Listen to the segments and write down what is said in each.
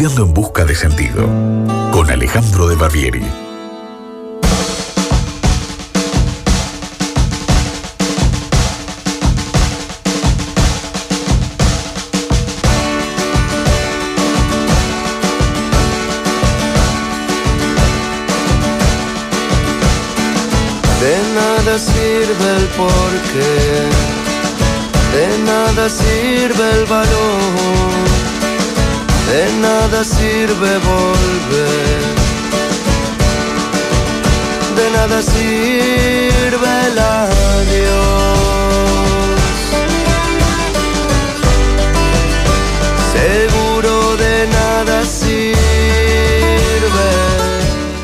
En busca de sentido. Con Alejandro de Barbieri. De nada sirve el porqué, de nada sirve el valor, de nada sirve volver, de nada sirve el adiós. Seguro de nada sirve.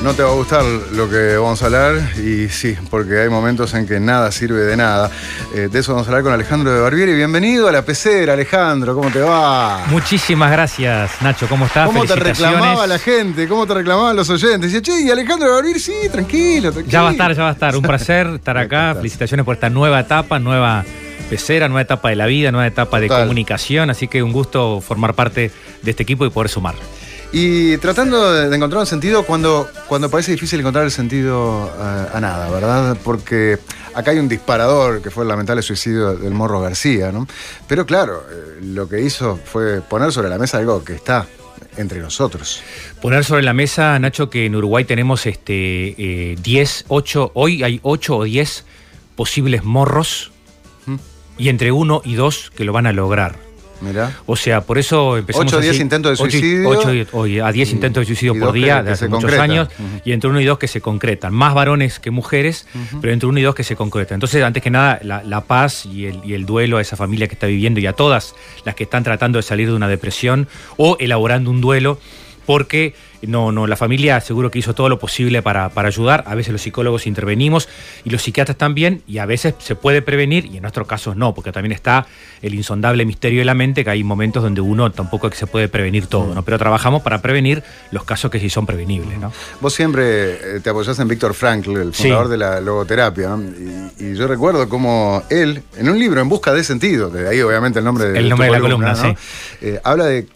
No te va a gustar lo que vamos a hablar y sí, porque hay momentos en que nada sirve de nada. Eh, de eso vamos a hablar con Alejandro de Barbieri. Bienvenido a la pecera, Alejandro. ¿Cómo te va? Muchísimas gracias, Nacho. ¿Cómo estás? ¿Cómo te reclamaba la gente? ¿Cómo te reclamaban los oyentes? Dice, che, ¿y Alejandro de Barbieri? Sí, tranquilo, tranquilo. Ya va a estar, ya va a estar. Un placer estar ¿Cómo acá. Felicitaciones por esta nueva etapa, nueva pecera, nueva etapa de la vida, nueva etapa de comunicación. Así que un gusto formar parte de este equipo y poder sumar. Y tratando de, encontrar un sentido cuando, cuando parece difícil encontrar el sentido eh, a nada, ¿verdad? Porque acá hay un disparador que fue el lamentable suicidio del Morro García, ¿no? Pero claro, eh, lo que hizo fue poner sobre la mesa algo que está entre nosotros. Poner sobre la mesa, Nacho, que en Uruguay tenemos este eh, 10, 8, hoy hay 8 o 10 posibles morros ¿Mm? y entre uno y dos que lo van a lograr. Mirá. O sea, por eso empezamos Ocho o diez así. intentos de suicidio. ocho y- oye, a 10 Y- intentos de suicidio y por día que de hace muchos concretan. años Ujú. y entre uno y dos que se concretan. Más varones que mujeres, pero entre uno y dos que se concretan. Entonces, antes que nada, la, la paz y el, y el duelo a esa familia que está viviendo y a todas las que están tratando de salir de una depresión o elaborando un duelo. Porque no, no, la familia seguro que hizo todo lo posible para, para ayudar. A veces los psicólogos intervenimos y los psiquiatras también, y a veces se puede prevenir, y en nuestros casos no, porque también está el insondable misterio de la mente, que hay momentos donde uno tampoco es que se puede prevenir todo, ¿no? Pero trabajamos para prevenir los casos que sí son prevenibles, ¿no? Vos siempre eh, te apoyás en Víctor Frankl, el Sí. fundador de la logoterapia, y, y yo recuerdo cómo él, en un libro, En Busca de Sentido, de ahí obviamente el nombre de, El nombre de la columna, ¿no? Eh, habla de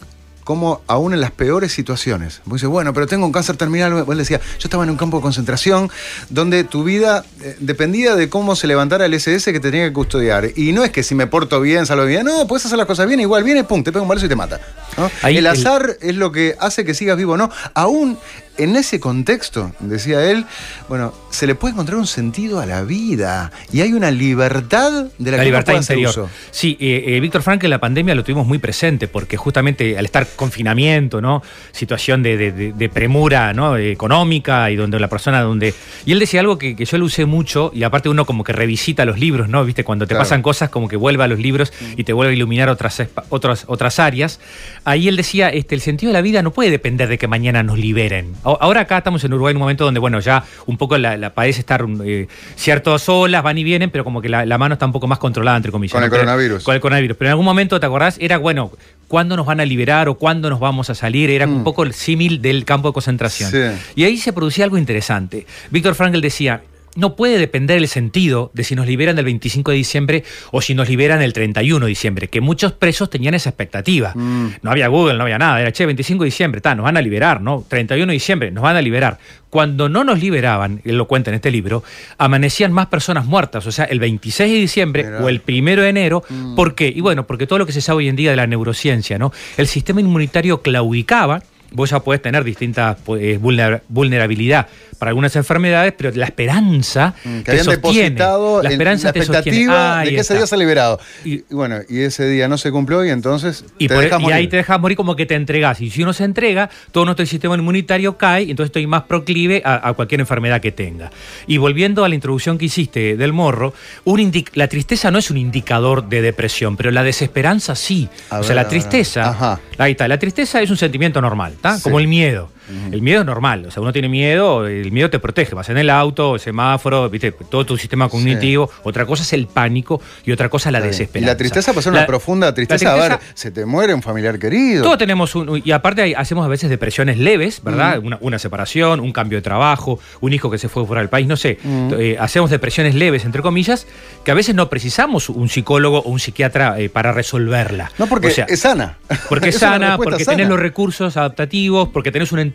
cómo aún en las peores situaciones, vos dices, bueno, pero tengo un cáncer terminal, vos decía, yo estaba en un campo de concentración donde tu vida eh, dependía de cómo se levantara el SS que te tenía que custodiar. Y no es que si me porto bien, salvo bien, no, puedes hacer las cosas bien, igual viene, pum, te pega un balazo y te mata. ¿no? Ahí el el- azar es lo que hace que sigas vivo, ¿no? Aún en ese contexto, decía él, bueno, se le puede encontrar un sentido a la vida y hay una libertad de la, La que libertad hacer interior. uso. Sí, eh, eh, Víctor Frank en la pandemia lo tuvimos muy presente porque justamente al estar confinamiento, ¿no? Situación de, de- de- de premura ¿no? económica y donde la persona donde. Y él decía algo que, que yo lo usé mucho, y aparte uno como que revisita los libros, ¿no? Viste, cuando te Claro. pasan cosas como que vuelve a los libros y te vuelve a iluminar otras, otras, otras áreas. Ahí él decía, este, el sentido de la vida no puede depender de que mañana nos liberen. Ahora acá estamos en Uruguay en un momento donde, bueno, ya un poco la, la parece estar eh, ciertas olas, van y vienen, pero como que la, la mano está un poco más controlada, entre comillas. Con ¿no? el Pero- coronavirus. Con el coronavirus. Pero en algún momento, ¿te acordás? Era, bueno, ¿cuándo nos van a liberar o cuándo nos vamos a salir? Era un poco el símil del campo de concentración. Sí. Y ahí se producía algo interesante. Víctor Frankl decía, no puede depender el sentido de si nos liberan el 25 de diciembre o si nos liberan el 31 de diciembre, que muchos presos tenían esa expectativa. Mm. No había Google, no había nada, era, che, 25 de diciembre, ta, nos van a liberar, ¿no? 31 de diciembre, nos van a liberar. Cuando no nos liberaban, él lo cuenta en este libro, amanecían más personas muertas, o sea, el 26 de diciembre o el 1 de enero, Mm. ¿por qué? Y bueno, porque todo lo que se sabe hoy en día de la neurociencia, ¿no? El sistema inmunitario claudicaba, vos ya podés tener distintas pues, vulner- vulnerabilidad para algunas enfermedades, pero la esperanza Mm, que te habían sostiene. depositado la en esperanza la expectativa de que ese día se ha liberado. Y- Y, bueno, y ese día no se cumplió y entonces Y, te por- dejas y morir. ahí te dejas morir como que te entregas. Y si uno se entrega, todo nuestro sistema inmunitario cae, y entonces estoy más proclive a, a cualquier enfermedad que tenga. Y volviendo a la introducción que hiciste del morro, un la tristeza no es un indicador de depresión, pero la desesperanza sí. A o ver, sea, la tristeza, Ajá. ahí está, la tristeza es un sentimiento normal, Como el miedo. El miedo es normal, o sea, uno tiene miedo, el miedo te protege, vas en el auto, el semáforo, viste, todo tu sistema cognitivo. Otra cosa es el pánico y otra cosa es la desesperación. Y la tristeza pasó una profunda tristeza, a ver, se te muere un familiar querido. Todos tenemos un, y aparte hacemos a veces depresiones leves, ¿verdad? Una, separación, un cambio de trabajo, un hijo que se fue fuera del país, no sé. Eh, hacemos depresiones leves, entre comillas, que a veces no precisamos un psicólogo o un psiquiatra eh, para resolverla. No, porque es sana. Porque es sana, porque tenés los recursos adaptativos, porque tenés un entorno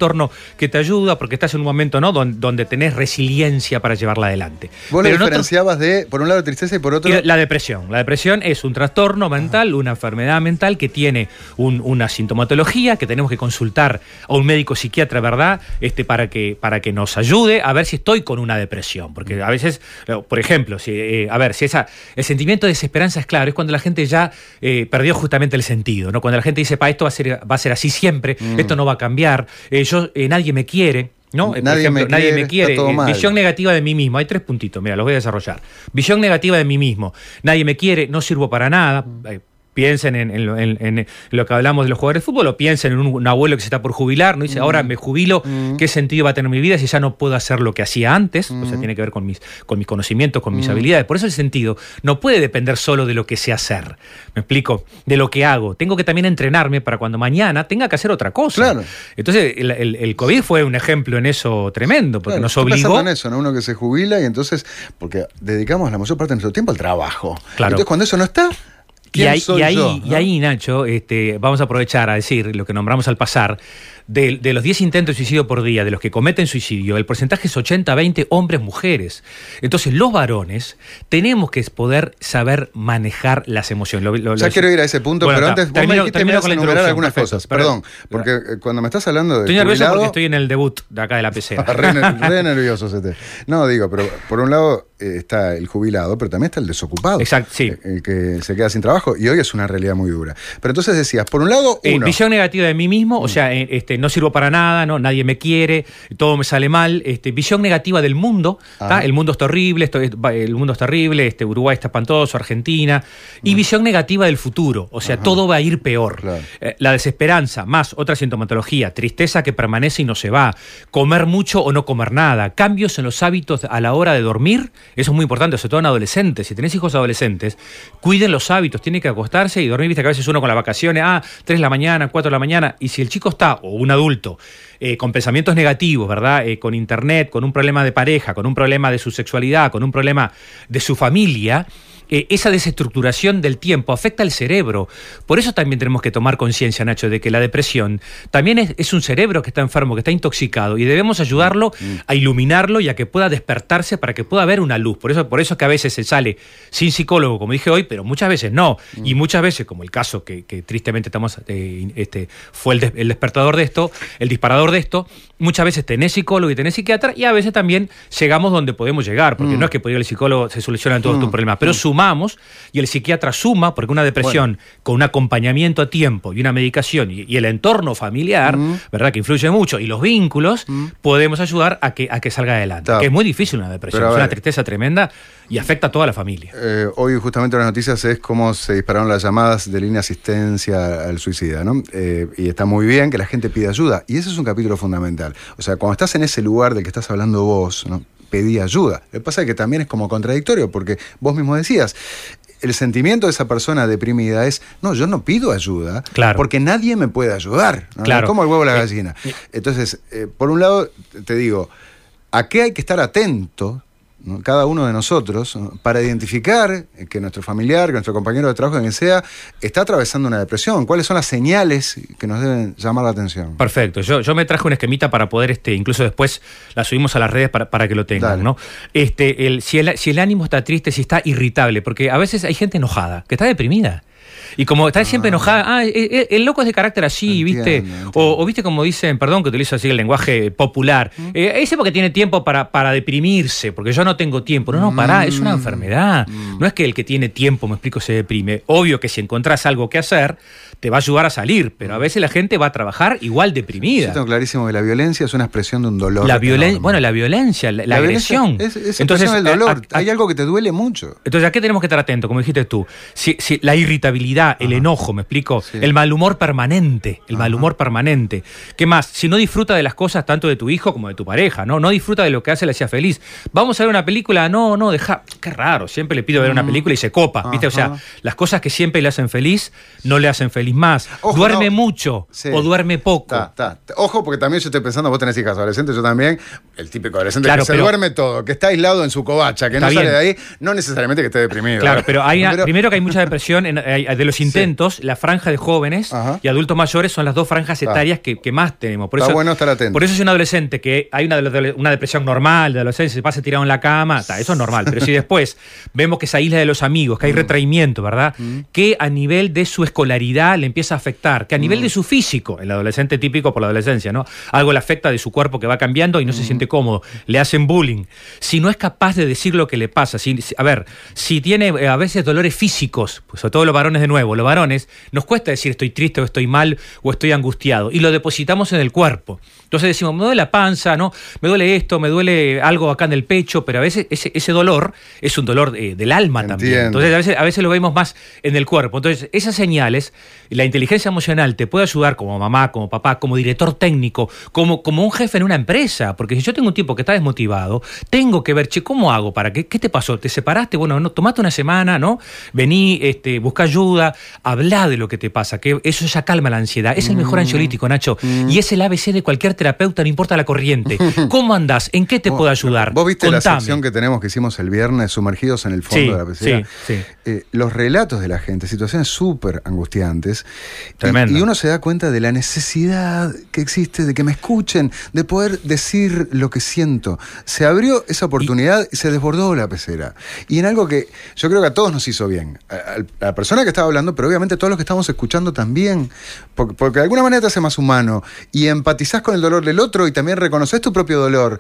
que te ayuda, porque estás en un momento ¿no? donde, tenés resiliencia para llevarla adelante. Vos lo diferenciabas de, por un lado, tristeza y por otro... la depresión. La depresión es un trastorno mental, una enfermedad mental que tiene una sintomatología, que tenemos que consultar a un médico psiquiatra, ¿verdad? Este, para, que, para que nos ayude a ver si estoy con una depresión. Porque a veces, por ejemplo, si, eh, a ver, si esa, el sentimiento de desesperanza es claro, es cuando la gente ya eh, perdió justamente el sentido, ¿no? Cuando la gente dice, pa, esto va a ser, va a ser así siempre, mm. esto no va a cambiar, eh, yo, nadie me quiere. ¿no? Nadie, me nadie quiere, me quiere. visión negativa de mí mismo. Hay tres puntitos, mira, los voy a desarrollar. Visión negativa de mí mismo. Nadie me quiere, no sirvo para nada piensen en, lo que hablamos de los jugadores de fútbol o piensen en un, abuelo que se está por jubilar, ¿no? dice, ahora me jubilo, ¿qué sentido va a tener mi vida si ya no puedo hacer lo que hacía antes? O sea, tiene que ver con mis, con mis conocimientos, con mis habilidades. Por eso el sentido no puede depender solo de lo que sé hacer. ¿Me explico? De lo que hago. Tengo que también entrenarme para cuando mañana tenga que hacer otra cosa. Claro. Entonces, el, COVID fue un ejemplo en eso tremendo, porque nos obligó. en eso, ¿no? Uno que se jubila y entonces, porque dedicamos la mayor parte de nuestro tiempo al trabajo. Claro. Entonces, cuando eso no está, y ahí, y ahí, Nacho, este, vamos a aprovechar a decir lo que nombramos al pasar, de, los 10 intentos de suicidio por día, de los que cometen suicidio, el porcentaje es 80-20 hombres-mujeres. Entonces, los varones tenemos que poder saber manejar las emociones. ya quiero ir a ese punto, pero antes termino, vos me con enumerar algunas cosas. Perdón, porque eh, cuando me estás hablando de Estoy nervioso porque estoy en el debut de acá de la PC. re, nervioso ese No, digo, pero por un lado eh, está el jubilado, pero también está el desocupado. Exacto, sí. El, que se queda sin trabajo y hoy es una realidad muy dura. Pero entonces decías, por un lado, uno. visión negativa de mí mismo, o mm. sea, este, no sirvo para nada, ¿no? nadie me quiere, todo me sale mal. Este, visión negativa del mundo, ah. el mundo es terrible, esto, el mundo es terrible, este, Uruguay está espantoso, Argentina. Y mm. visión negativa del futuro, o sea, todo va a ir peor. Eh, la desesperanza, más otra sintomatología, tristeza que permanece y no se va, comer mucho o no comer nada, cambios en los hábitos a la hora de dormir, eso es muy importante, sobre todo en adolescentes. Si tenés hijos adolescentes, cuiden los hábitos, tienen que acostarse y dormir, viste que a veces uno con las vacaciones, ah, 3 de la mañana, 4 de la mañana, y si el chico está, o un adulto, eh, con pensamientos negativos, ¿verdad? Eh, con internet, con un problema de pareja, con un problema de su sexualidad, con un problema de su familia, eh, esa desestructuración del tiempo afecta al cerebro. Por eso también tenemos que tomar conciencia, Nacho, de que la depresión también es, un cerebro que está enfermo, que está intoxicado, y debemos ayudarlo a iluminarlo y a que pueda despertarse para que pueda ver una luz. Por eso, por eso es que a veces se sale sin psicólogo, como dije hoy, pero muchas veces no. Y muchas veces, como el caso que, tristemente estamos, eh, este, fue el, despertador de esto, el disparador de esto, muchas veces tenés psicólogo y tenés psiquiatra, y a veces también llegamos donde podemos llegar, porque mm. no es que por el psicólogo se solucionan todos tus mm. problemas, pero mm y el psiquiatra suma, porque una depresión con un acompañamiento a tiempo y una medicación y, el entorno familiar, ¿verdad? Que influye mucho, y los vínculos, podemos ayudar a que, a que salga adelante. Que es muy difícil una depresión, es una tristeza tremenda y afecta a toda la familia. Eh, hoy justamente las noticias es cómo se dispararon las llamadas de línea asistencia al suicida, ¿no? Eh, y está muy bien que la gente pida ayuda. Y ese es un capítulo fundamental. O sea, cuando estás en ese lugar del que estás hablando vos, ¿no? Pedí ayuda. Lo que pasa es que también es como contradictorio, porque vos mismo decías, el sentimiento de esa persona deprimida es, no, yo no pido ayuda, porque nadie me puede ayudar. Claro. Como el huevo la eh, gallina. Eh. Entonces, eh, por un lado, te digo, ¿a qué hay que estar atento cada uno de nosotros, para identificar que nuestro familiar, que nuestro compañero de trabajo, quien sea, está atravesando una depresión. ¿Cuáles son las señales que nos deben llamar la atención? Perfecto. Yo, yo me traje una esquemita para poder, este, incluso después la subimos a las redes para, para que lo tengan, ¿no? Este, el, si, el, si el ánimo está triste, si está irritable, porque a veces hay gente enojada, que está deprimida. Y como está siempre ah. enojada, ah, eh, eh, el, loco es de carácter así, ¿viste? O, viste como dicen, perdón que utilizo así el lenguaje popular, eh, ese porque tiene tiempo para, para deprimirse, porque yo no tengo tiempo. No, no, pará, es una mm. enfermedad. No es que el que tiene tiempo, me explico, se deprime. Obvio que si encontrás algo que hacer, te va a ayudar a salir, pero a veces la gente va a trabajar igual deprimida. Yo tengo clarísimo que la violencia es una expresión de un dolor. La violencia, bueno, la violencia, la, agresión. Es, entonces, dolor. Hay algo que te duele mucho. Entonces, ¿a qué tenemos que estar atentos? Como dijiste tú, si, la irritabilidad ansiedad, el enojo, ¿me explico? Sí. El mal humor permanente, el mal humor permanente. ¿Qué más? Si no disfruta de las cosas tanto de tu hijo como de tu pareja, ¿no? No disfruta de lo que hace le hacía feliz. Vamos a ver una película, no, no, deja. Qué raro, siempre le pido ver una película y se copa, ¿viste? O sea, las cosas que siempre le hacen feliz no le hacen feliz más. Ojo, duerme no. mucho Sí. o duerme poco. Ta, ta. Ojo, porque también yo estoy pensando, vos tenés hijas adolescentes, yo también, el típico adolescente Claro, que se pero- duerme todo, que está aislado en su covacha, que no sale de ahí, no necesariamente que esté deprimido. Claro, ¿eh? pero hay una- primero que hay mucha depresión en- de los intentos, la franja de jóvenes Ajá. y adultos mayores son las dos franjas etarias que, que más tenemos. Por Está eso, bueno estar atento. Por eso es un adolescente que hay una, una depresión normal de adolescencia, se pasa tirado en la cama, está, eso es normal. Pero si después vemos que esa isla de los amigos, que Mm. hay retraimiento, ¿verdad? Que a nivel de su escolaridad le empieza a afectar, que a Mm. nivel de su físico, el adolescente típico por la adolescencia, ¿no? Algo le afecta de su cuerpo que va cambiando y no se siente cómodo, le hacen bullying. Si no es capaz de decir lo que le pasa, si, si- a ver, si tiene eh, a veces dolores físicos, pues sobre todo los varones de nuevo, los varones, nos cuesta decir estoy triste o estoy mal o estoy angustiado y lo depositamos en el cuerpo. Entonces decimos, me duele la panza, ¿no? Me duele esto, me duele algo acá en el pecho, pero a veces ese, ese dolor es un dolor eh, del alma también. Entonces a veces, a veces lo vemos más en el cuerpo. Entonces esas señales, la inteligencia emocional te puede ayudar como mamá, como papá, como director técnico, como, como un jefe en una empresa. Porque si yo tengo un tipo que está desmotivado, tengo que ver, che, ¿cómo hago? para qué, ¿Qué te pasó? ¿Te separaste? Bueno, no, tomate una semana, ¿no? Vení, este, busca ayuda, habla de lo que te pasa, que eso ya calma la ansiedad. Es el Mm. mejor ansiolítico, Nacho. Y es el ABC de cualquier terapeuta, no importa la corriente. ¿Cómo andás? ¿En qué te puedo ayudar? ¿Vos viste la sección que tenemos que hicimos el viernes, sumergidos en el fondo Sí, de la pecera? sí, sí. Eh, los relatos de la gente, situaciones súper angustiantes. Tremendo. Y, uno se da cuenta de la necesidad que existe de que me escuchen, de poder decir lo que siento. Se abrió esa oportunidad y, se desbordó la pecera. Y en algo que yo creo que a todos nos hizo bien. A, a- a la persona que estaba hablando, pero obviamente todos los que estamos escuchando también. Porque, porque de alguna manera te hace más humano. Y empatizás con el dolor del otro y también reconoces tu propio dolor.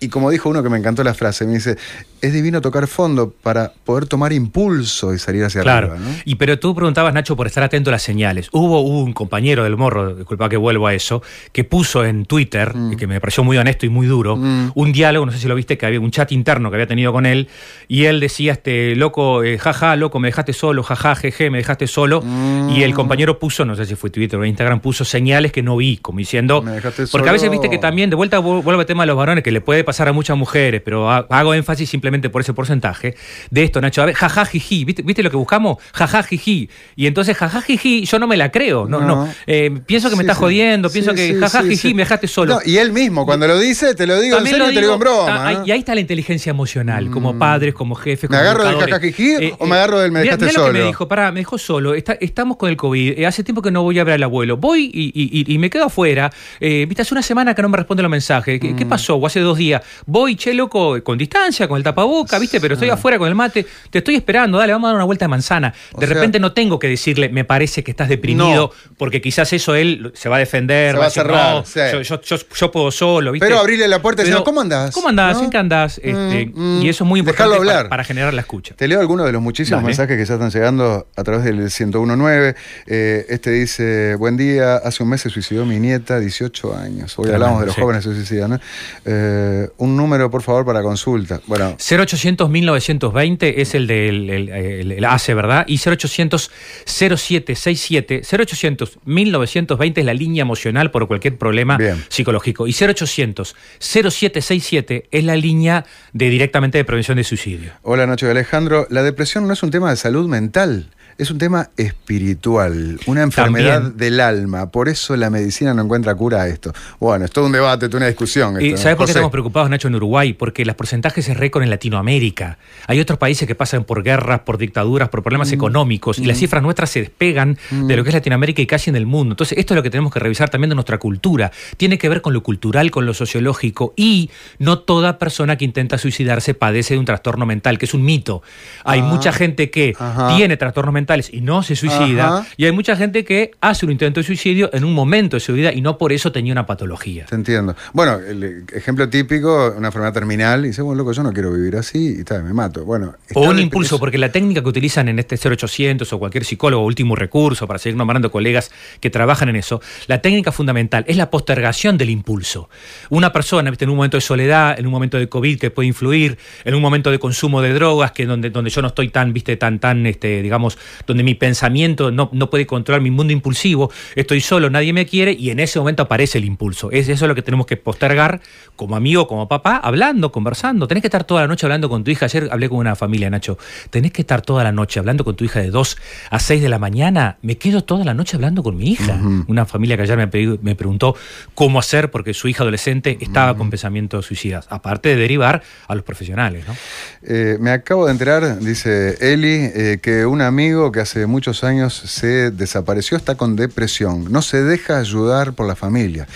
Y como dijo uno que me encantó la frase, me dice, es divino tocar fondo para poder tomar impulso y salir hacia Claro. arriba. ¿no? Y pero tú preguntabas, Nacho, por estar atento a las señales. Hubo, hubo un compañero del morro, disculpa que vuelvo a eso, que puso en Twitter, Mm. y que me pareció muy honesto y muy duro, un diálogo, no sé si lo viste, que había un chat interno que había tenido con él, y él decía, este, loco, eh, jaja, loco, me dejaste solo, jaja, jeje, me dejaste solo. Mm. Y el compañero puso, no sé si fue Twitter o Instagram, puso señales que no vi, como diciendo. Me dejaste porque a veces viste que también, de vuelta vu- vuelvo al tema de los varones, que le puede pasar a muchas mujeres, pero ha- hago énfasis simplemente por ese porcentaje de esto, Nacho. A ver, jaja, jiji, ¿viste, ¿viste lo que buscamos? Jaja, jiji. Y entonces, jaja, jiji, yo no me la creo. No, no. No. Eh, pienso que me estás sí. jodiendo, pienso Sí, que jaja, jiji, me dejaste solo. No, y él mismo, cuando lo dice, te lo digo También en serio, lo te lo digo en digo, broma. Y ahí está la inteligencia emocional, como padres, como jefes, ¿Me como agarro del educadores. jajajijí o me agarro del me dejaste mirá lo que solo? me dijo, pará, me dejó solo, está- estamos con el COVID, eh, hace tiempo que no voy a ver al abuelo, voy y, y- y- y me quedo afuera, eh, viste, hace una semana que no me responde los mensajes, ¿qué, qué Mm. pasó? O hace dos días, voy, che, loco, con distancia, con el tapaboca, viste, pero estoy afuera con el mate, te estoy esperando, dale, vamos a dar una vuelta de manzana. O De sea- repente no tengo que decirle, me parece que estás deprimido, porque quizás eso él se va a defender, Se va a decir, cerrar, no, sí. yo, yo- yo- yo puedo solo, viste. Pero abrirle la puerta y decir, ¿cómo andás? ¿Cómo andás? ¿No? ¿En qué andás? Este, Mm, y eso es muy importante hablar. para, para generar la escucha. Te leo algunos de los muchísimos Dale. mensajes que ya están llegando a través del 1019. Eh, este dice, buen día, hace un mes se suicidó mi nieta, 18 años. Hoy Tremendo, hablamos de los sí. jóvenes se suicidan. ¿no? Eh, un número, por favor, para consulta. Bueno, 0800 1920 es el del el, el- el ACE, ¿verdad? Y 0800 0767 0800 1920 es la línea emocional por cualquier problema Bien. psicológico. Y 0800 0767 es la línea de directamente de prevención de suicidio. hola Nacho y Alejandro. La depresión no es un tema de salud mental. Es un tema espiritual, una enfermedad También. del alma. Por eso la medicina no encuentra cura a esto. Bueno, es todo un debate, toda una discusión. ¿Y esto, ¿no? ¿Sabes por qué estamos preocupados, Nacho, en Uruguay? Porque los porcentajes se récord en Latinoamérica. Hay otros países que pasan por guerras, por dictaduras, por Mm. problemas económicos, y las cifras nuestras se despegan de lo que es Latinoamérica y casi en el mundo. Entonces, esto es lo que tenemos que revisar también de nuestra cultura. Tiene que ver con lo cultural, con lo sociológico, y no toda persona que intenta suicidarse padece de un trastorno mental, que es un mito. Hay Ah. mucha gente que Ajá. tiene trastornos mentales y no se suicida, Ajá. y hay mucha gente que hace un intento de suicidio en un momento de su vida y no por eso tenía una patología. Te entiendo. Bueno, el ejemplo típico, una enfermedad terminal, y dice, bueno, loco, yo no quiero vivir así, y tal, me mato. Bueno, O un impulso, eso- porque la técnica que utilizan en este 0800 o cualquier psicólogo, último recurso, para seguir nombrando colegas que trabajan en eso, la técnica fundamental es la postergación del impulso. Una persona, ¿viste? en un momento de soledad, en un momento de COVID que puede influir, en un momento de consumo de drogas, que donde, donde yo no estoy tan, viste, tan, tan, este, digamos, donde mi pensamiento no, no puede controlar mi mundo impulsivo, estoy solo, nadie me quiere y en ese momento aparece el impulso. Es eso lo que tenemos que postergar como amigo, como papá, hablando, conversando. Tenés que estar toda la noche hablando con tu hija. Ayer hablé con una familia, Nacho. Tenés que estar toda la noche hablando con tu hija de 2 a 6 de la mañana. Me quedo toda la noche hablando con mi hija. Una familia que ayer me, me, preguntó cómo hacer porque su hija adolescente estaba con pensamientos suicidas. Aparte de derivar a los profesionales, ¿no? Eh, me acabo de enterar, dice Eli, eh, que un amigo que hace muchos años se desapareció está con depresión. No se deja ayudar por la familia.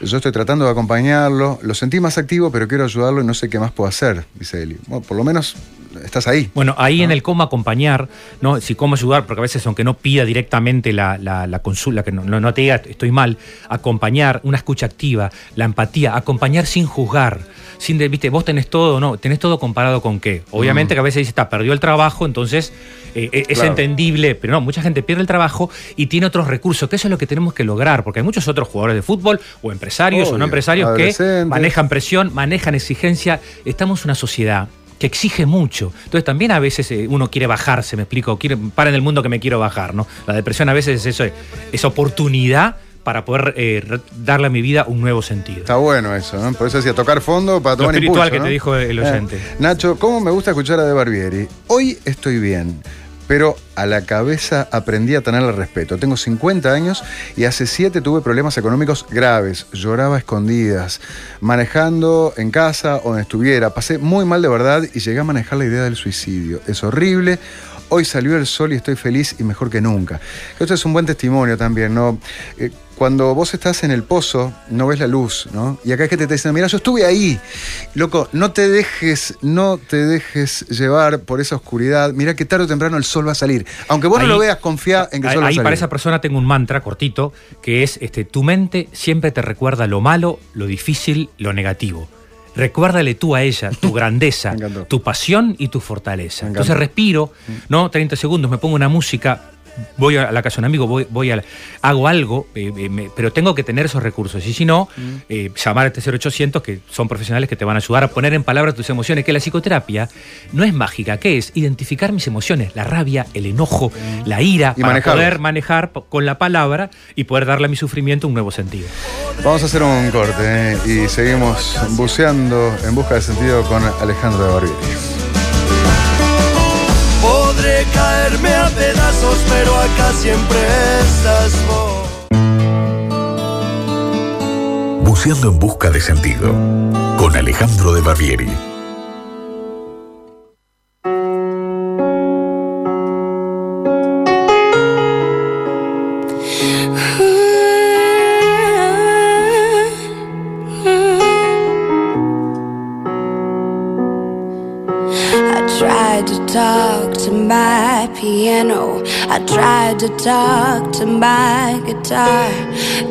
Yo estoy tratando de acompañarlo. Lo sentí más activo, pero quiero ayudarlo y no sé qué más puedo hacer, dice Eli. por lo menos estás ahí. Bueno, ahí en el cómo acompañar, ¿no? Si cómo ayudar, porque a veces aunque no pida directamente la, la, consulta, que no, no, te diga estoy mal, acompañar, una escucha activa, la empatía, acompañar sin juzgar. Sin de, viste, vos tenés todo, ¿no? Tenés todo comparado con qué. Obviamente mm. que a veces dice, está, perdió el trabajo, entonces eh, eh, es entendible, pero no, mucha gente pierde el trabajo y tiene otros recursos, que eso es lo que tenemos que lograr, porque hay muchos otros jugadores de fútbol, o empresarios, o no empresarios, que manejan presión, manejan exigencia. Estamos en una sociedad que exige mucho. Entonces también a veces eh, uno quiere bajarse, me explico, quiere, para en el mundo que me quiero bajar, ¿no? La depresión a veces es eso, es oportunidad para poder eh, darle a mi vida un nuevo sentido. Está bueno eso, ¿no? Por eso decía tocar fondo para tomar Lo espiritual que te dijo el oyente. Eh, Nacho, ¿cómo me gusta escuchar a De Barbieri? Hoy estoy bien pero a la cabeza aprendí a tenerle respeto. Tengo 50 años y hace 7 tuve problemas económicos graves. Lloraba a escondidas, manejando en casa o donde estuviera. Pasé muy mal de verdad y llegué a manejar la idea del suicidio. Es horrible. Hoy salió el sol y estoy feliz y mejor que nunca. Esto es un buen testimonio también, ¿no? Eh, cuando vos estás en el pozo, no ves la luz, ¿no? Y acá es que te está diciendo, mira, yo estuve ahí. Loco, no te dejes, no te dejes llevar por esa oscuridad. Mira que tarde o temprano el sol va a salir. Aunque vos no lo veas, confía en que el sol va a salir. Ahí para esa persona tengo un mantra cortito, que es, este, tu mente siempre te recuerda lo malo, lo difícil, lo negativo. Recuérdale tú a ella tu grandeza, tu pasión y tu fortaleza. Entonces respiro, ¿no? 30 segundos, me pongo una música voy a la casa de un amigo, voy, voy a, hago algo, eh, eh, pero tengo que tener esos recursos. Y si no, mm. eh, llamar a este 0800, que son profesionales que te van a ayudar a poner en palabras tus emociones, que la psicoterapia no es mágica, ¿qué es? Identificar mis emociones, la rabia, el enojo, mm. la ira, para poder manejar con la palabra y poder darle a mi sufrimiento un nuevo sentido. Vamos a hacer un corte y seguimos buceando en busca de sentido con Alejandro de Barbieri. Caerme a pedazos, pero acá siempre estás vos. Buceando en busca de sentido, con Alejandro de Barbieri. I tried to talk to my guitar,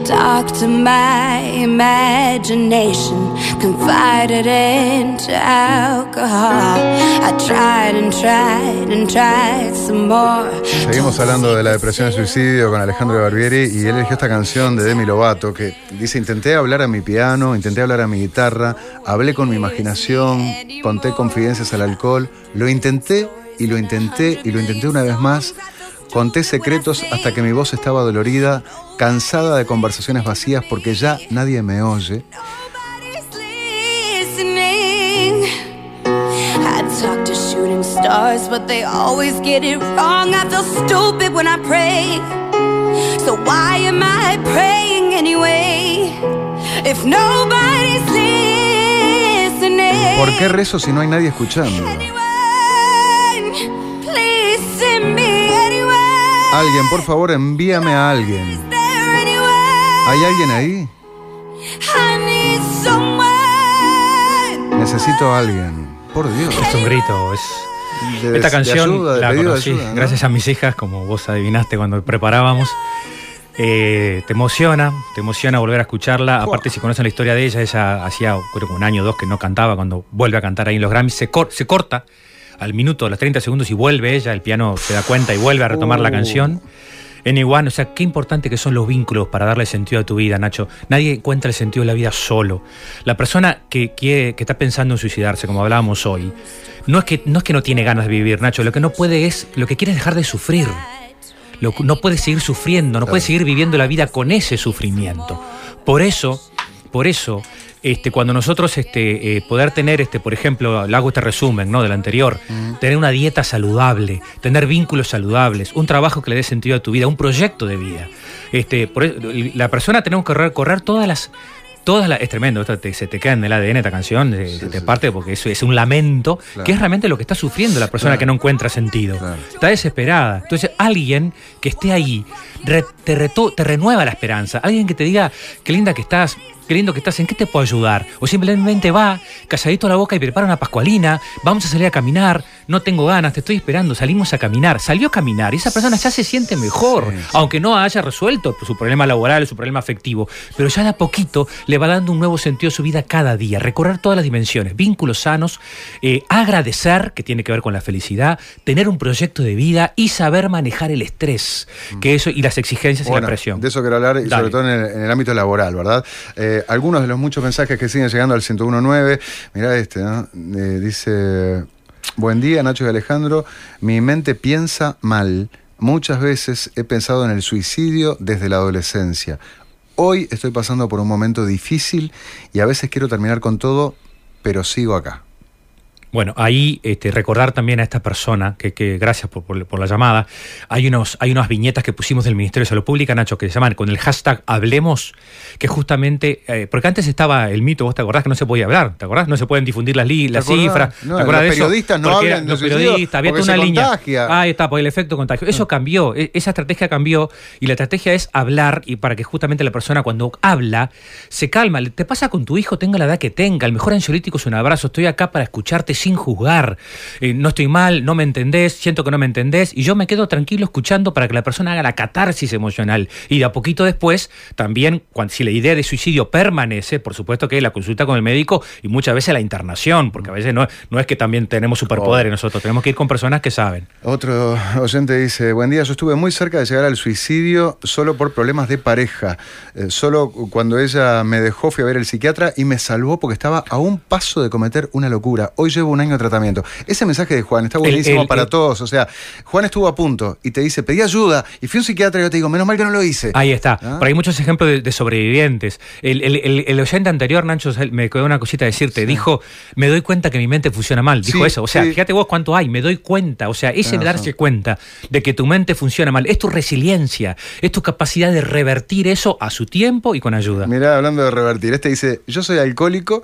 talk to my imagination, confided into alcohol. I tried and tried and tried some more. Seguimos hablando de la depresión y suicidio con Alejandro Barbieri y él eligió esta canción de Demi Lovato que dice, intenté hablar a mi piano, intenté hablar a mi guitarra, hablé con mi imaginación, conté confidencias al alcohol, lo intenté y lo intenté y lo intenté una vez más Conté secretos hasta que mi voz estaba dolorida, cansada de conversaciones vacías porque ya nadie me oye. ¿Por qué rezo si no hay nadie escuchando? Alguien, por favor, envíame a alguien. ¿Hay alguien ahí? Necesito a alguien. Por Dios. Es un grito. Es... Esta canción la conocí gracias a mis hijas, como vos adivinaste cuando preparábamos. Eh, te emociona, te emociona volver a escucharla. Aparte, si conocen la historia de ella, ella hacía creo que un año o dos que no cantaba. Cuando vuelve a cantar ahí en los Grammys, se, se corta al minuto, a los 30 segundos y vuelve ella, el piano se da cuenta y vuelve a retomar la canción. Anyone, o sea, qué importante que son los vínculos para darle sentido a tu vida, Nacho. Nadie encuentra el sentido de la vida solo. La persona que, quiere, que está pensando en suicidarse, como hablábamos hoy, no es, que, no es que no tiene ganas de vivir, Nacho, lo que no puede es, lo que quiere es dejar de sufrir. Lo- no puede seguir sufriendo, no puede seguir viviendo la vida con ese sufrimiento. Por eso, por eso, este, cuando nosotros este, eh, poder tener, este, por ejemplo, le hago este resumen ¿no? del anterior, tener una dieta saludable, tener vínculos saludables, un trabajo que le dé sentido a tu vida, un proyecto de vida. Este, por eso, la persona tenemos que recorrer todas las. Todas las, es tremendo, esto te- se te queda en el ADN esta canción, de- Sí, te sí. parte porque eso es un lamento, Claro. que es realmente lo que está sufriendo la persona Claro. que no encuentra sentido. Claro. Está desesperada. Entonces, alguien que esté ahí re- te, reto- te renueva la esperanza. Alguien que te diga, qué linda que estás, lindo que estás, ¿en qué te puedo ayudar? O simplemente va, calladito a la boca y prepara una pascualina, vamos a salir a caminar, no tengo ganas, te estoy esperando, salimos a caminar. Salió a caminar y esa persona ya se siente mejor, Sí, sí. aunque no haya resuelto su problema laboral, su problema afectivo, pero ya de a poquito le va dando un nuevo sentido a su vida cada día, recorrer todas las dimensiones, vínculos sanos, eh, agradecer, que tiene que ver con la felicidad, tener un proyecto de vida y saber manejar el estrés, que eso y las exigencias y la presión. De eso quiero hablar, y sobre todo en el, en el ámbito laboral, ¿verdad? Eh, algunos de los muchos mensajes que siguen llegando al 1019, mirá este, ¿no? Eh, dice, buen día Nacho y Alejandro, mi mente piensa mal. Muchas veces he pensado en el suicidio desde la adolescencia. Hoy estoy pasando por un momento difícil y a veces quiero terminar con todo, pero sigo acá. Bueno, ahí este, recordar también a esta persona, que, que gracias por, por- por la llamada, hay, unos, hay unas viñetas que pusimos del Ministerio de Salud Pública, Nacho, que se llaman con el hashtag Hablemos, que justamente, eh, porque antes estaba el mito, vos te acordás que no se podía hablar, ¿te acordás? No se pueden difundir las, li- las cifras, No, ¿te acordás los de eso? periodistas no hablan de los periodistas, había toda una línea. Ahí está, por el efecto contagio. Eso cambió, e- esa estrategia cambió y la estrategia es hablar y para que justamente la persona cuando habla se calma. Te pasa con tu hijo, tenga la edad que tenga. El mejor ansiolítico es un abrazo. Estoy acá para escucharte sin juzgar. Eh, no estoy mal, no me entendés, siento que no me entendés y yo me quedo tranquilo escuchando para que la persona haga la catarsis emocional. Y de a poquito después, también, cuando, si la idea de suicidio permanece, por supuesto que la consulta con el médico y muchas veces la internación, porque a veces no, no es que también tenemos superpoderes nosotros, tenemos que ir con personas que saben. Otro oyente dice, buen día, yo estuve muy cerca de llegar al suicidio solo por problemas de pareja. Eh, solo cuando ella me dejó fui a ver el psiquiatra y me salvó porque estaba a un paso de cometer una locura. Hoy llevo un año de tratamiento. Ese mensaje de Juan está buenísimo el- para el- todos. O sea, Juan estuvo a punto y te dice, pedí ayuda y fui a un psiquiatra y yo te digo, menos mal que no lo hice. Ahí está. ¿Ah? Pero hay muchos ejemplos de, de sobrevivientes. El, el- el- el oyente anterior, Nancho, me quedó una cosita decirte. Dijo, me doy cuenta que mi mente funciona mal. Dijo Sí, eso. O sea, sí. fíjate vos cuánto hay. Me doy cuenta. O sea, ese Tenés darse cuenta de que tu mente funciona mal es tu resiliencia, es tu capacidad de revertir eso a su tiempo y con ayuda. Mirá, hablando de revertir, este dice, yo soy alcohólico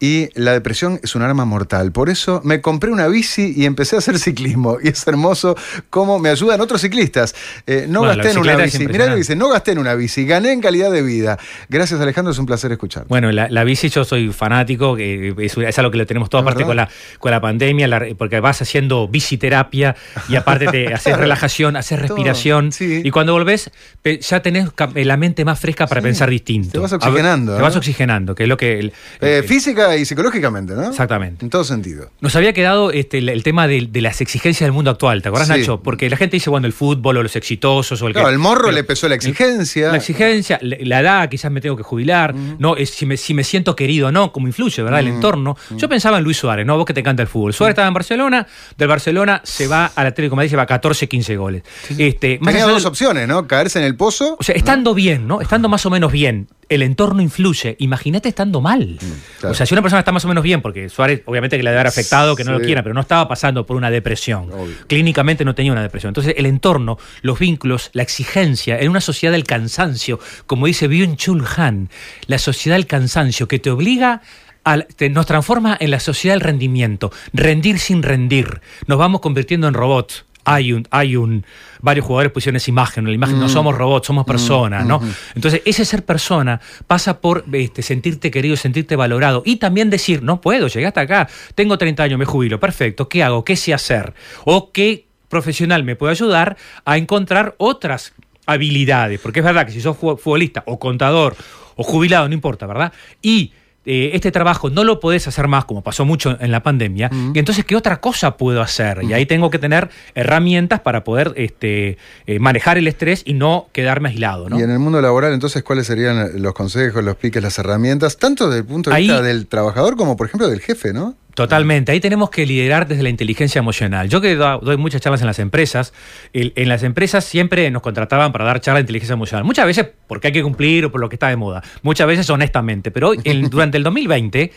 y la depresión es un arma mortal. Por eso me compré una bici y empecé a hacer ciclismo. Y es hermoso cómo me ayudan otros ciclistas. Eh, no Bueno, gasté en una bici. Mirá lo que dice, no gasté en una bici, gané en calidad de vida. Gracias Alejandro, es un placer escuchar. Bueno, la, la bici yo soy fanático, que es, es algo que lo tenemos todo aparte con la, con la pandemia, la- porque vas haciendo biciterapia y aparte te haces relajación, haces respiración sí. y cuando volvés ya tenés ca- la mente más fresca para Sí, pensar distinto. te vas ver, oxigenando, Te vas ¿no? oxigenando, que es lo que... el- Eh, el- física y psicológicamente, ¿no? Exactamente. En todo sentido. Nos había quedado este, el, el tema de, de las exigencias del mundo actual, ¿te acuerdas, Sí. Nacho? Porque la gente dice, bueno, el fútbol o los exitosos o el Claro, que- el morro pero- le pesó la exigencia. La exigencia, la, la edad, quizás me tengo que jubilar, no, es, si, me, si me siento querido o no, cómo influye, ¿verdad? El entorno. Yo pensaba en Luis Suárez, ¿no? Vos que te encanta el fútbol. Suárez estaba en Barcelona, del Barcelona se va al Atlético de Madrid, lleva 14, 15 goles. Este, Tenía dos del- opciones, ¿no? Caerse en el pozo. o sea, estando bien, ¿no? Estando más o menos bien, el entorno influye. Imagínate estando mal. claro. O sea, si una persona está más o menos bien, porque Suárez, obviamente que le debe haber afectado, que no lo quiera, pero no estaba pasando por una depresión. Obvio. Clínicamente no tenía una depresión. Entonces, el entorno, los vínculos, la exigencia, en una sociedad del cansancio, como dice Byung-Chul Han, la sociedad del cansancio que te obliga al- te- nos transforma en la sociedad del rendimiento, rendir sin rendir. Nos vamos convirtiendo en robots. Hay un, hay un, varios jugadores pusieron esa imagen, la imagen no somos robots, somos personas, ¿no? Entonces, ese ser persona pasa por este, sentirte querido, sentirte valorado y también decir, no puedo, llegué hasta acá, tengo 30 años, me jubilo, perfecto, ¿qué hago? ¿Qué sé hacer? O qué profesional me puede ayudar a encontrar otras habilidades, porque es verdad que si sos fu- futbolista o contador o jubilado, no importa, ¿verdad? Y eh, este trabajo no lo podés hacer más, como pasó mucho en la pandemia, y entonces, ¿qué otra cosa puedo hacer? Y ahí tengo que tener herramientas para poder este, eh, manejar el estrés y no quedarme aislado. ¿no? Y en el mundo laboral, entonces, ¿cuáles serían los consejos, los piques, las herramientas, tanto desde el punto de Ahí- vista del trabajador como, por ejemplo, del jefe, ¿no? Totalmente, ahí tenemos que liderar desde la inteligencia emocional. Yo que do- doy muchas charlas en las empresas, en las empresas siempre nos contrataban para dar charlas de inteligencia emocional. Muchas veces porque hay que cumplir o por lo que está de moda, muchas veces honestamente, pero hoy, durante el 2020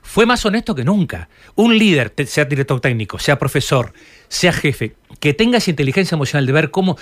fue más honesto que nunca. Un líder, sea director técnico, sea profesor, sea jefe, que tenga esa inteligencia emocional de ver cómo,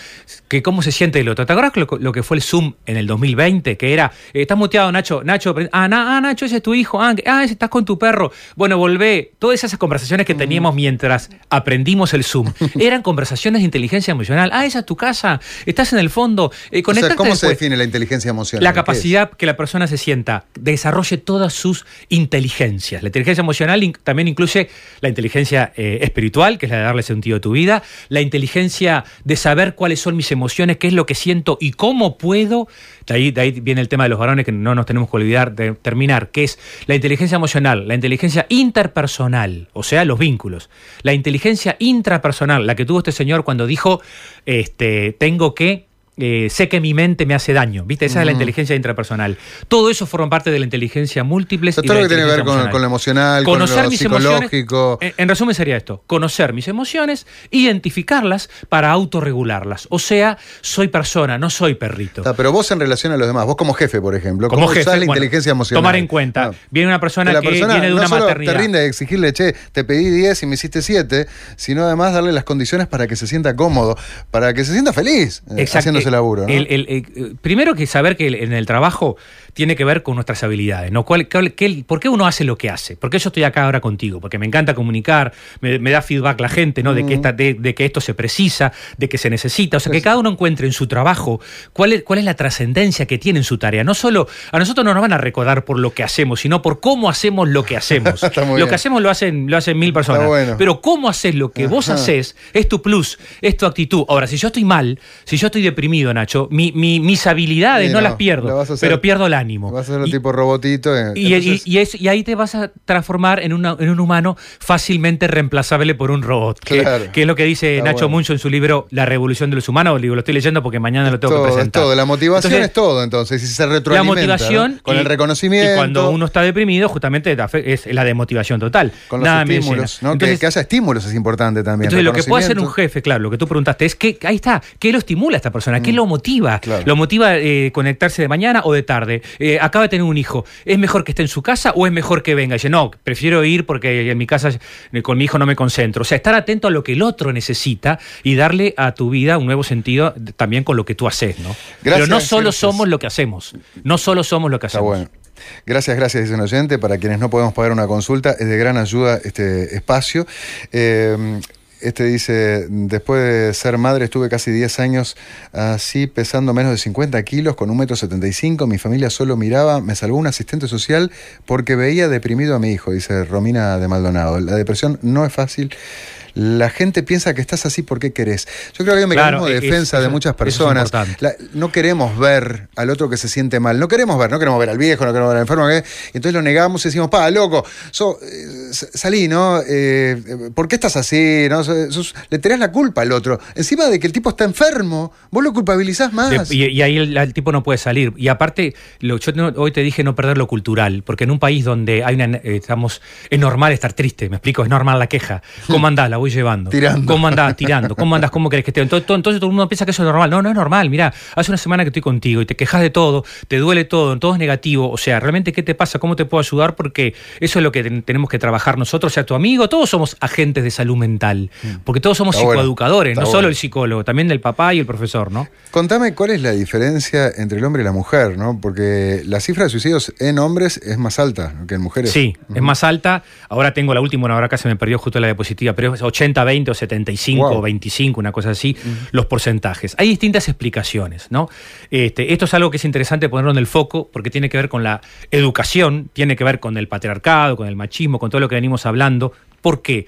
que cómo se siente el otro. ¿Te acuerdas lo, lo que fue el Zoom en el 2020? Que era, eh, estás muteado, Nacho, Nacho, ah, na- ah, Nacho, ese es tu hijo, ah, ah, estás con tu perro. Bueno, volvé. Todas esas conversaciones que teníamos mientras aprendimos el Zoom eran conversaciones de inteligencia emocional. Ah, esa es tu casa, estás en el fondo, eh, O sea, ¿cómo se define la inteligencia emocional? La capacidad que la persona se sienta, desarrolle todas sus inteligencias. La inteligencia emocional in- también incluye la inteligencia eh, espiritual, que es la de darle sentido a tu vida, la inteligencia de saber cuáles son mis emociones, qué es lo que siento y cómo puedo. De ahí, de ahí viene el tema de los varones que no nos tenemos que olvidar de terminar, que es la inteligencia emocional, la inteligencia interpersonal, o sea, los vínculos, la inteligencia intrapersonal, la que tuvo este señor cuando dijo, este, tengo que eh, sé que mi mente me hace daño, ¿viste? Esa es la inteligencia intrapersonal. Todo eso forma parte de la inteligencia múltiple. Todo lo que tiene que ver con, con lo emocional, con lo psicológico. En, en resumen sería esto, conocer mis emociones, identificarlas para autorregularlas. O sea, soy persona, no soy perrito. Está, pero vos en relación a los demás, vos como jefe, por ejemplo, Como ¿cómo jefe, usás la bueno, inteligencia emocional? tomar en cuenta, Ah. viene una persona la que persona viene de no una solo maternidad. te rinde exigirle, che, te pedí 10 y me hiciste 7, sino además darle las condiciones para que se sienta cómodo, para que se sienta feliz eh, Exacto. haciendo laburo. El- el- primero que saber que en el trabajo tiene que ver con nuestras habilidades, ¿no? ¿Cuál- cuál- qué- ¿Por qué uno hace lo que hace? ¿Por qué yo estoy acá ahora contigo? Porque me encanta comunicar, me, me da feedback la gente, ¿no? De, que esta- de, de que esto se precisa, de que se necesita. O sea, que cada uno encuentre en su trabajo cuál es, cuál es la trascendencia que tiene en su tarea. No solo, a nosotros no nos van a recordar por lo que hacemos, sino por cómo hacemos lo que hacemos. Lo bien. que hacemos lo hacen, lo hacen mil personas. bueno. Pero cómo haces lo que vos haces es tu plus, es tu actitud. Ahora, si yo estoy mal, si yo estoy deprimido, Nacho, mi- mi- mis habilidades no, no, las pierdo, pero pierdo el ánimo. Vas a hacerlo Y- tipo robotito. eh, y, entonces- y- y es- y ahí te vas a transformar en, una- en un humano fácilmente reemplazable por un robot. Que, Claro. que es lo que dice Está Nacho bueno. Muncho en su libro La revolución de los humanos. Digo, lo estoy leyendo porque mañana lo tengo todo, que es presentar. todo. La motivación Entonces, es todo, entonces. Y se la retroalimenta. motivación ¿no? Con el reconocimiento. Y cuando uno está deprimido, justamente es la demotivación total. Con los Nada estímulos. ¿no? Que- Entonces, que, haya estímulos es importante también. Entonces, lo que puede hacer un jefe, claro, lo que tú preguntaste es que ahí está, ¿qué lo estimula a esta persona? ¿Qué lo motiva? Mm. Claro. ¿Lo motiva eh, conectarse de mañana o de tarde? Eh, acaba de tener un hijo. ¿Es mejor que esté en su casa o es mejor que venga? Y dice, no, prefiero ir porque en mi casa con mi hijo no me concentro. O sea, estar atento a lo que el otro necesita y darle a tu vida un nuevo sentido también con lo que tú haces, ¿no? Pero no solo gracias. somos lo que hacemos. No solo somos lo que Está hacemos. bueno. Gracias, gracias, dice un oyente. Para quienes no podemos pagar una consulta, es de gran ayuda este espacio. Eh, este dice, después de ser madre estuve casi 10 años así, pesando menos de 50 kilos, con un metro 75, mi familia solo miraba, me salvó un asistente social porque veía deprimido a mi hijo, dice Romina de Maldonado. La depresión no es fácil. La gente piensa que estás así porque querés. Yo creo que hay un Claro, mecanismo de es- defensa de muchas es personas. La- no queremos ver al otro que se siente mal. No queremos ver, no queremos ver al viejo, no queremos ver al enfermo. ¿qué? Y entonces lo negamos y decimos, pa, loco, so- eh, salí, ¿no? Eh, ¿Por qué estás así? ¿No? Le tenés la culpa al otro. Encima de que el tipo está enfermo, vos lo culpabilizás más. De- y, y ahí el, el tipo no puede salir. Y aparte, lo, yo no- hoy te dije no perder lo cultural, porque en un país donde hay una, eh, estamos, es normal estar triste, me explico, es normal la queja. ¿Cómo andás? La voy llevando. Tirando. ¿Cómo andás? Tirando. ¿Cómo andás? ¿Cómo querés que esté? Entonces, todo, entonces todo el mundo piensa que eso es normal. No, no es normal. Mira, hace una semana que estoy contigo y te quejas de todo, te duele todo, todo es negativo. O sea, realmente, ¿qué te pasa? ¿Cómo te puedo ayudar? Porque eso es lo que ten- tenemos que trabajar nosotros, o sea, tu amigo, todos somos agentes de salud mental, porque todos somos Mm. Está bueno. psicoeducadores, Está no bueno. solo el psicólogo, también el papá y el profesor, ¿no? Contame cuál es la diferencia entre el hombre y la mujer, ¿no? Porque la cifra de suicidios en hombres es más alta que en mujeres. Sí, es más alta. Ahora tengo la última, ahora acá se me perdió justo la diapositiva, pero es 80, 20 o 75 Wow. o 25, una cosa así, los porcentajes. Hay distintas explicaciones, ¿no? Este, esto es algo que es interesante ponerlo en el foco porque tiene que ver con la educación, tiene que ver con el patriarcado, con el machismo, con todo lo que venimos hablando. ¿Por qué?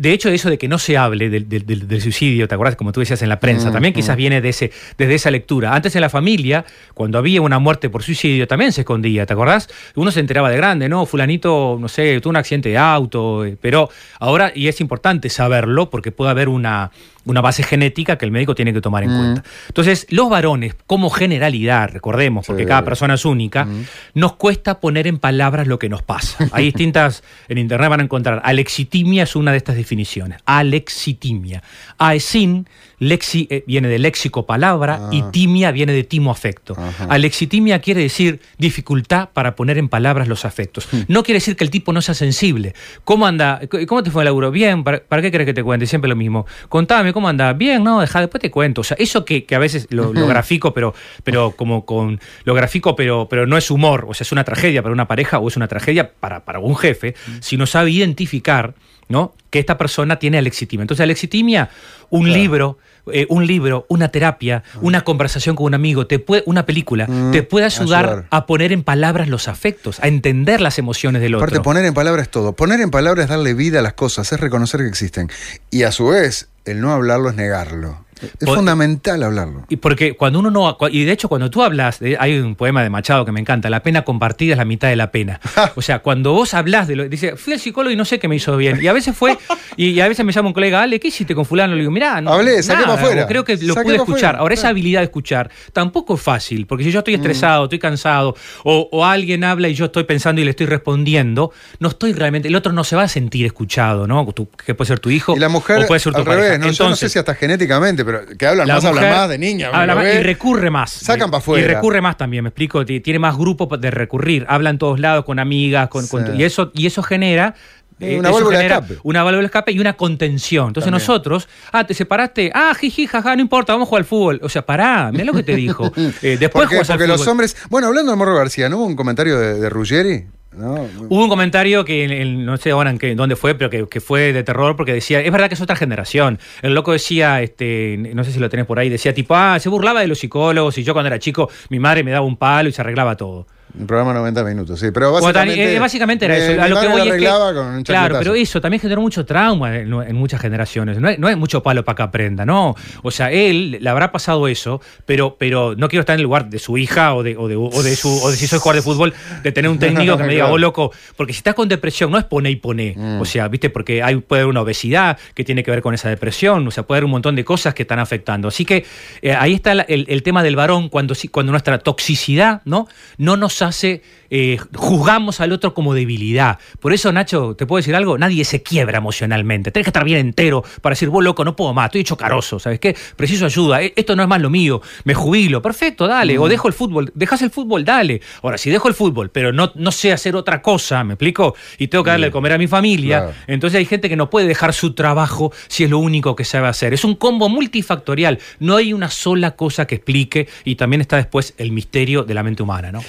De hecho, eso de que no se hable del, del- del- del suicidio, ¿te acuerdas? Como tú decías en la prensa, Mm, también quizás viene de ese, desde esa lectura. Antes en la familia, cuando había una muerte por suicidio, también se escondía, ¿te acordás? Uno se enteraba de grande, ¿no? Fulanito, no sé, tuvo un accidente de auto, eh, pero ahora, y es importante saberlo, porque puede haber una, una base genética que el médico tiene que tomar en Mm. cuenta. Entonces, los varones, como generalidad, recordemos, porque Sí. cada persona es única, nos cuesta poner en palabras lo que nos pasa. Hay distintas, en internet van a encontrar, alexitimia es una de estas definiciones. Alexitimia. Aesin, lexi, eh, viene de léxico palabra y timia viene de timo afecto. Ajá. Alexitimia quiere decir dificultad para poner en palabras los afectos. No quiere decir que el tipo no sea sensible. ¿Cómo anda? ¿Cómo te fue el laburo? Bien, ¿para, para qué crees que te cuente? Siempre lo mismo. Contame, ¿cómo anda? Bien, no, deja, después te cuento. O sea, eso que, que a veces lo, lo grafico, pero, pero como con. Lo grafico, pero, pero no es humor. O sea, es una tragedia para una pareja o es una tragedia para, para un jefe, si no sabe identificar. ¿no? que esta persona tiene alexitimia. Entonces, alexitimia, un libro, eh, un libro, una terapia, una conversación con un amigo, te puede, una película, Mm, te puede ayudar, ayudar. a poner en palabras los afectos, a entender las emociones del Aparte, otro. poner en palabras es todo. Poner en palabras es darle vida a las cosas, es reconocer que existen. Y a su vez, el no hablarlo es negarlo. Es fundamental hablarlo. Y porque cuando uno no. Y de hecho, cuando tú hablas, de- hay un poema de Machado que me encanta: La pena compartida es la mitad de la pena. O sea, cuando vos hablas de lo. Dice, fui al psicólogo y no sé qué me hizo bien. Y a veces fue. Y, y a veces me llama un colega, Ale, ¿qué hiciste con Fulano? Le digo, mirá, no. Hablé, saqué nada, pa' afuera. Creo que lo pude escuchar. Ahora, esa claro. habilidad de escuchar tampoco es fácil. Porque si yo Mm. estoy estresado, estoy cansado, o, o alguien habla y yo estoy pensando y le estoy respondiendo, no estoy realmente. El otro no se va a sentir escuchado, ¿no? Que puede ser tu hijo. Y la mujer, o puede ser tu al pareja. revés, ¿no? Yo no sé Entonces, si hasta genéticamente, pero que hablan la más, hablan más de niña. habla ¿me más y recurre más. Sacan pa' Y afuera. recurre más también, me explico. Ti- Tiene más grupo de recurrir. Habla en todos lados con amigas, con, con- Sí. y eso y eso genera. Eh, eh, una eso válvula de escape. Una válvula de escape y una contención. Entonces También. nosotros, ah, te separaste, ah, jiji, jaja, no importa, vamos a jugar al fútbol. O sea, pará, mira lo que te dijo. Eh, después ¿Por qué? al Porque los hombres. Bueno, hablando de Morro García, ¿no hubo un comentario de, de Ruggeri? ¿No? Hubo un comentario que en- no sé ahora en qué, dónde fue, pero que, que fue de terror porque decía, es verdad que es otra generación. El loco decía, este, no sé si lo tenés por ahí, decía tipo, ah, se burlaba de los psicólogos y yo cuando era chico, mi madre me daba un palo y se arreglaba todo. El programa 90 minutos, sí. Pero básicamente. eh, básicamente era eh, eso. A lo que voy es que- con un claro, pero eso también generó mucho trauma en, en muchas generaciones. No es, no es mucho palo para que aprenda, ¿no? O sea, él le habrá pasado eso, pero, pero no quiero estar en el lugar de su hija o de, o de, o de su, o de si soy jugador de fútbol, de tener un técnico que me diga, vos loco, porque si estás con depresión, no es pone y pone. Mm. O sea, viste, porque hay, puede haber una obesidad que tiene que ver con esa depresión, o sea, puede haber un montón de cosas que están afectando. Así que eh, ahí está el, el tema del varón, cuando, cuando nuestra toxicidad, ¿no? No nos hace eh, juzgamos al otro como debilidad. Por eso, Nacho, ¿te puedo decir algo? Nadie se quiebra emocionalmente. Tienes que estar bien entero para decir, vos loco, no puedo más, estoy hecho carozo, ¿sabes qué? Preciso ayuda, eh, esto no es más lo mío, me jubilo, perfecto, dale. Mm. O dejo el fútbol, dejas el fútbol, dale. Ahora, si dejo el fútbol, pero no, no sé hacer otra cosa, ¿me explico? Y tengo que darle de comer a mi familia, Claro. entonces hay gente que no puede dejar su trabajo si es lo único que sabe hacer. Es un combo multifactorial. No hay una sola cosa que explique y también está después el misterio de la mente humana, ¿no?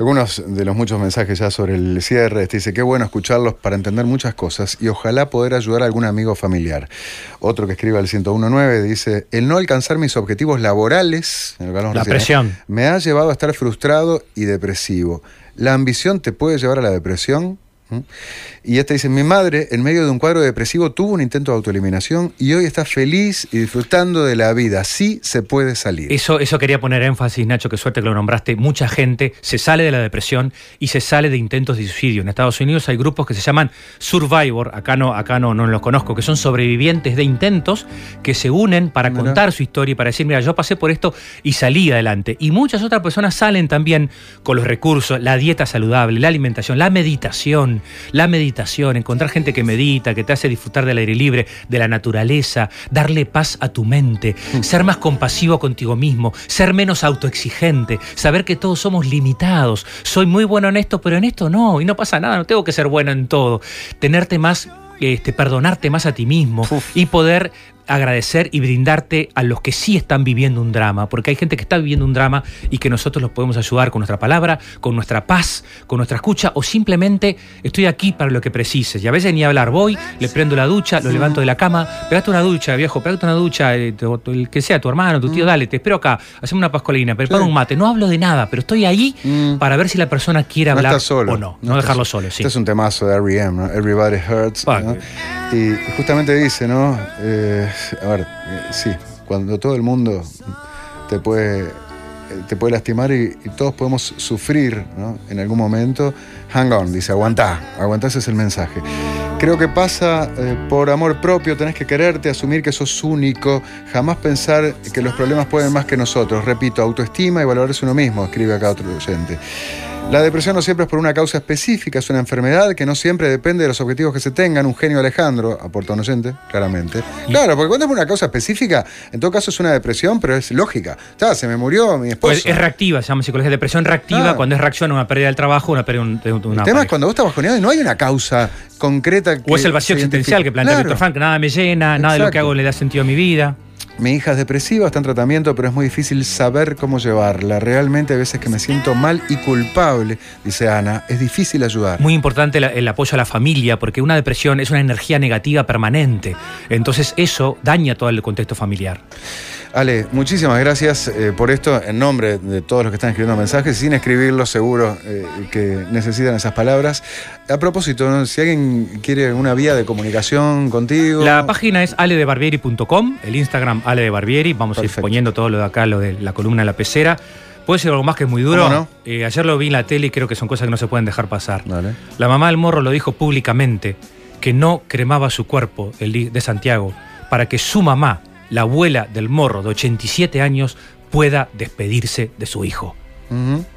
Algunos de los muchos mensajes ya sobre el cierre, este dice, qué bueno escucharlos para entender muchas cosas y ojalá poder ayudar a algún amigo familiar. Otro que escribe al 1019 dice, el no alcanzar mis objetivos laborales, en La recién, presión. me ha llevado a estar frustrado y depresivo. ¿La ambición te puede llevar a la depresión? Y este dice, mi madre, en medio de un cuadro depresivo, tuvo un intento de autoeliminación y hoy está feliz y disfrutando de la vida. Sí se puede salir. Eso, eso quería poner énfasis, Nacho, qué suerte que lo nombraste. Mucha gente se sale de la depresión y se sale de intentos de suicidio. En Estados Unidos hay grupos que se llaman Survivor, acá no, acá no, no los conozco, que son sobrevivientes de intentos que se unen para Mira. contar su historia y para decir, mira, yo pasé por esto y salí adelante. Y muchas otras personas salen también con los recursos, la dieta saludable, la alimentación, la meditación, la meditación, encontrar gente que medita, que te hace disfrutar del aire libre, de la naturaleza, darle paz a tu mente, ser más compasivo contigo mismo, ser menos autoexigente, saber que todos somos limitados. Soy muy bueno en esto, pero en esto no, y no pasa nada, no tengo que ser bueno en todo. Tenerte más, este, perdonarte más a ti mismo y poder agradecer y brindarte a los que sí están viviendo un drama, porque hay gente que está viviendo un drama y que nosotros los podemos ayudar con nuestra palabra, con nuestra paz, con nuestra escucha o simplemente estoy aquí para lo que precises. Y a veces ni hablar, voy, le prendo la ducha, lo levanto de la cama, pegate una ducha, viejo, pegate una ducha, eh, el que sea, tu hermano, tu tío, dale, te espero acá, hacemos una pascualina, preparo Sí. un mate, no hablo de nada, pero estoy ahí Mm. para ver si la persona quiere hablar solo. o no, no, dejarlo solo. sí. Este es un temazo de R.E.M., ¿no? Everybody Hurts. Y justamente dice, ¿no? Eh, a ver, eh, sí, cuando todo el mundo te puede, eh, te puede lastimar y, y todos podemos sufrir ¿no? en algún momento, hang on, dice, aguantá, aguantá, ese es el mensaje. Creo que pasa eh, por amor propio, tenés que quererte, asumir que sos único, jamás pensar que los problemas pueden más que nosotros. Repito, autoestima y valorarse uno mismo, escribe acá otro oyente. La depresión no siempre es por una causa específica, es una enfermedad que no siempre depende de los objetivos que se tengan. Un genio Alejandro, aporta un oyente, claramente. Claro, porque cuando es por una causa específica, en todo caso es una depresión, pero es lógica. Ya, se me murió mi esposo. Pues es reactiva, se llama psicología de depresión reactiva, Claro. cuando es reacción a una pérdida del trabajo, una pérdida de un- el tema es cuando vos estás bajoneado y no hay una causa concreta que O es el vacío existencial que plantea Claro. Víctor Frank, nada me llena, nada de lo que hago le da sentido a mi vida. Mi hija es depresiva, está en tratamiento, pero es muy difícil saber cómo llevarla. Realmente hay veces que me siento mal y culpable, dice Ana. Es difícil ayudar. Muy importante la- el apoyo a la familia, porque una depresión es una energía negativa permanente. Entonces eso daña todo el contexto familiar. Ale, muchísimas gracias eh, por esto en nombre de todos los que están escribiendo mensajes, sin escribirlos seguro eh, que necesitan esas palabras. A propósito, ¿no? si alguien quiere una vía de comunicación contigo... La página es aledebarbieri.com, el Instagram Ale de Barbieri. Vamos a ir poniendo todo lo de acá, lo de la columna de la pecera. Puede ser algo más que es muy duro. ¿Cómo no? Eh, ayer lo vi en la tele y creo que son cosas que no se pueden dejar pasar. Dale. La mamá del morro lo dijo públicamente, que no cremaba su cuerpo, el de Santiago, para que su mamá, la abuela del morro de 87 años, pueda despedirse de su hijo.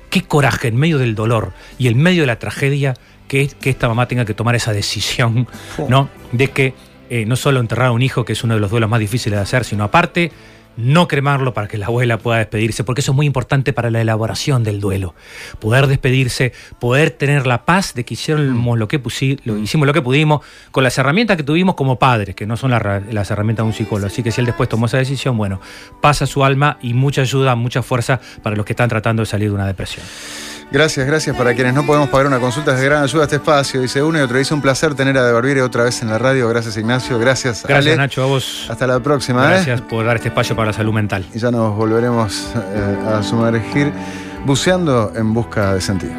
Qué coraje en medio del dolor y en medio de la tragedia que, que esta mamá tenga que tomar esa decisión, ¿no? De que eh, no solo enterrar a un hijo, que es uno de los duelos más difíciles de hacer, sino aparte no cremarlo para que la abuela pueda despedirse, porque eso es muy importante para la elaboración del duelo. Poder despedirse, poder tener la paz de que hicimos lo que, pusi- lo, hicimos lo que pudimos con las herramientas que tuvimos como padres, que no son las herramientas de un psicólogo. Así que si él después tomó esa decisión, bueno, pasa su alma y mucha ayuda, mucha fuerza para los que están tratando de salir de una depresión. Gracias, gracias para quienes no podemos pagar una consulta es de gran ayuda a este espacio. Dice uno y otro. Dice un placer tener a De Barbieri otra vez en la radio. Gracias, Ignacio. Gracias, Gracias, Ale. Nacho, a vos. Hasta la próxima. ¿eh? Gracias por dar este espacio para la salud mental. Y ya nos volveremos eh, a sumergir buceando en busca de sentido.